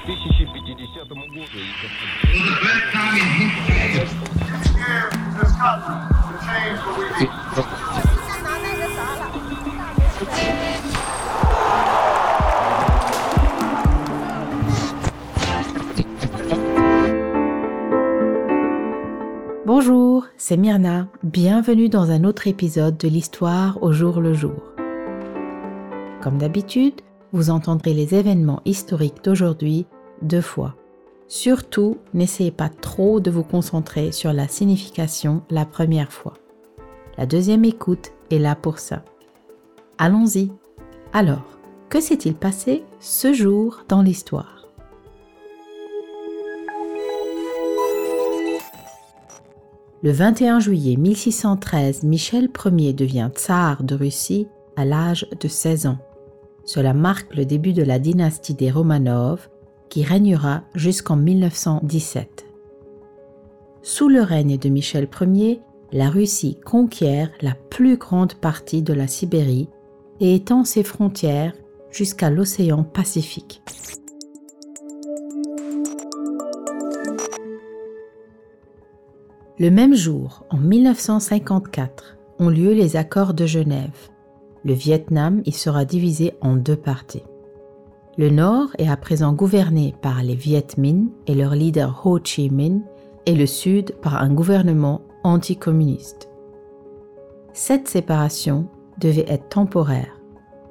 1050 году. Bonjour, c'est Myrna. Bienvenue dans un autre épisode de l'histoire au jour le jour. Comme d'habitude, vous entendrez les événements historiques d'aujourd'hui deux fois. Surtout, n'essayez pas trop de vous concentrer sur la signification la première fois. La deuxième écoute est là pour ça. Allons-y. Alors, que s'est-il passé ce jour dans l'histoire? Le 21 juillet 1613, Michel Ier devient tsar de Russie à l'âge de 16 ans. Cela marque le début de la dynastie des Romanov qui régnera jusqu'en 1917. Sous le règne de Michel Ier, la Russie conquiert la plus grande partie de la Sibérie et étend ses frontières jusqu'à l'océan Pacifique. Le même jour, en 1954, ont lieu les accords de Genève. Le Vietnam y sera divisé en deux parties. Le Nord est à présent gouverné par les Viet Minh et leur leader Ho Chi Minh et le Sud par un gouvernement anticommuniste. Cette séparation devait être temporaire,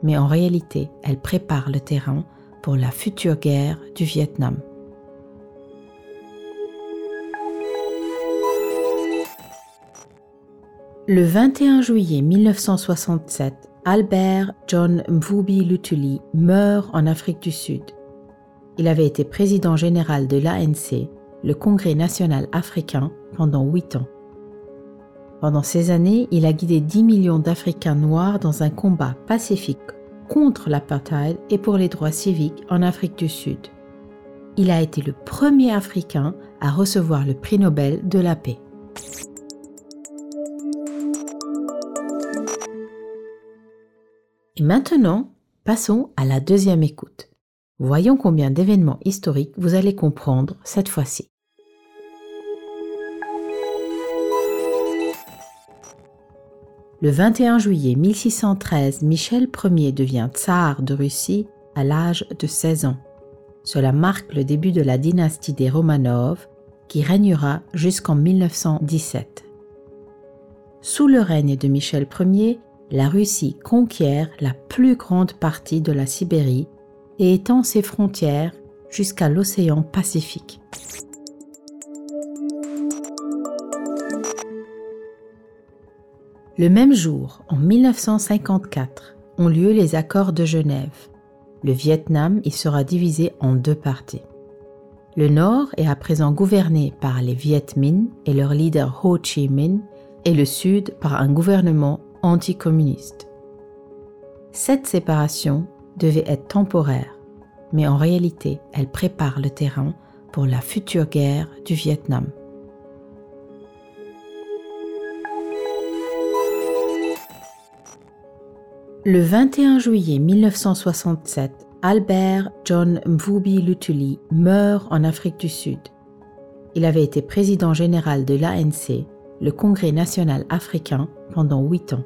mais en réalité, elle prépare le terrain pour la future guerre du Vietnam. Le 21 juillet 1967, Albert John Mvubi Lutuli meurt en Afrique du Sud. Il avait été président général de l'ANC, le Congrès national africain, pendant huit ans. Pendant ces années, il a guidé 10 millions d'Africains noirs dans un combat pacifique contre l'apartheid et pour les droits civiques en Afrique du Sud. Il a été le premier Africain à recevoir le prix Nobel de la paix. Et maintenant, passons à la deuxième écoute. Voyons combien d'événements historiques vous allez comprendre cette fois-ci. Le 21 juillet 1613, Michel Ier devient tsar de Russie à l'âge de 16 ans. Cela marque le début de la dynastie des Romanov qui régnera jusqu'en 1917. Sous le règne de Michel Ier, la Russie conquiert la plus grande partie de la Sibérie et étend ses frontières jusqu'à l'océan Pacifique. Le même jour, en 1954, ont lieu les accords de Genève. Le Vietnam y sera divisé en deux parties. Le Nord est à présent gouverné par les Viet Minh et leur leader Ho Chi Minh et le Sud par un gouvernement anticommuniste. Cette séparation devait être temporaire, mais en réalité, elle prépare le terrain pour la future guerre du Vietnam. Le 21 juillet 1967, Albert John Mvubi Lutuli meurt en Afrique du Sud. Il avait été président général de l'ANC, le Congrès national africain, pendant huit ans.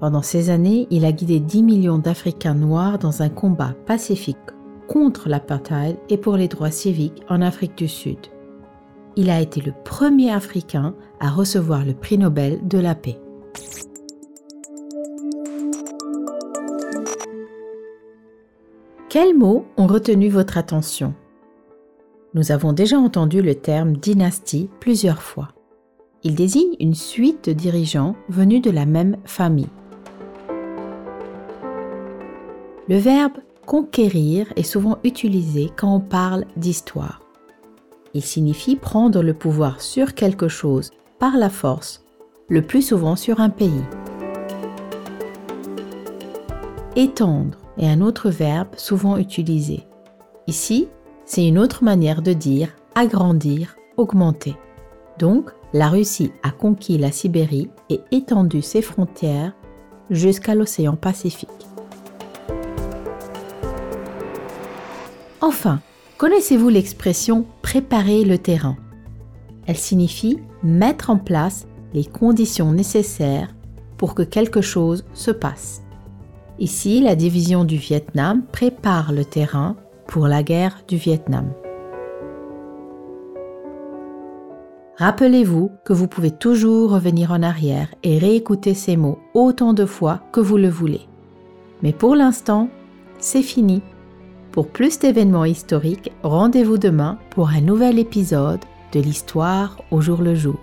Pendant ces années, il a guidé 10 millions d'Africains noirs dans un combat pacifique contre l'apartheid et pour les droits civiques en Afrique du Sud. Il a été le premier Africain à recevoir le prix Nobel de la paix. Quels mots ont retenu votre attention? Nous avons déjà entendu le terme dynastie plusieurs fois. Il désigne une suite de dirigeants venus de la même famille. Le verbe conquérir est souvent utilisé quand on parle d'histoire. Il signifie prendre le pouvoir sur quelque chose par la force, le plus souvent sur un pays. Étendre est un autre verbe souvent utilisé. Ici, c'est une autre manière de dire agrandir, augmenter. Donc, la Russie a conquis la Sibérie et étendu ses frontières jusqu'à l'océan Pacifique. Enfin, connaissez-vous l'expression préparer le terrain Elle signifie mettre en place les conditions nécessaires pour que quelque chose se passe. Ici, la division du Vietnam prépare le terrain pour la guerre du Vietnam. Rappelez-vous que vous pouvez toujours revenir en arrière et réécouter ces mots autant de fois que vous le voulez. Mais pour l'instant, c'est fini. Pour plus d'événements historiques, rendez-vous demain pour un nouvel épisode de l'histoire au jour le jour.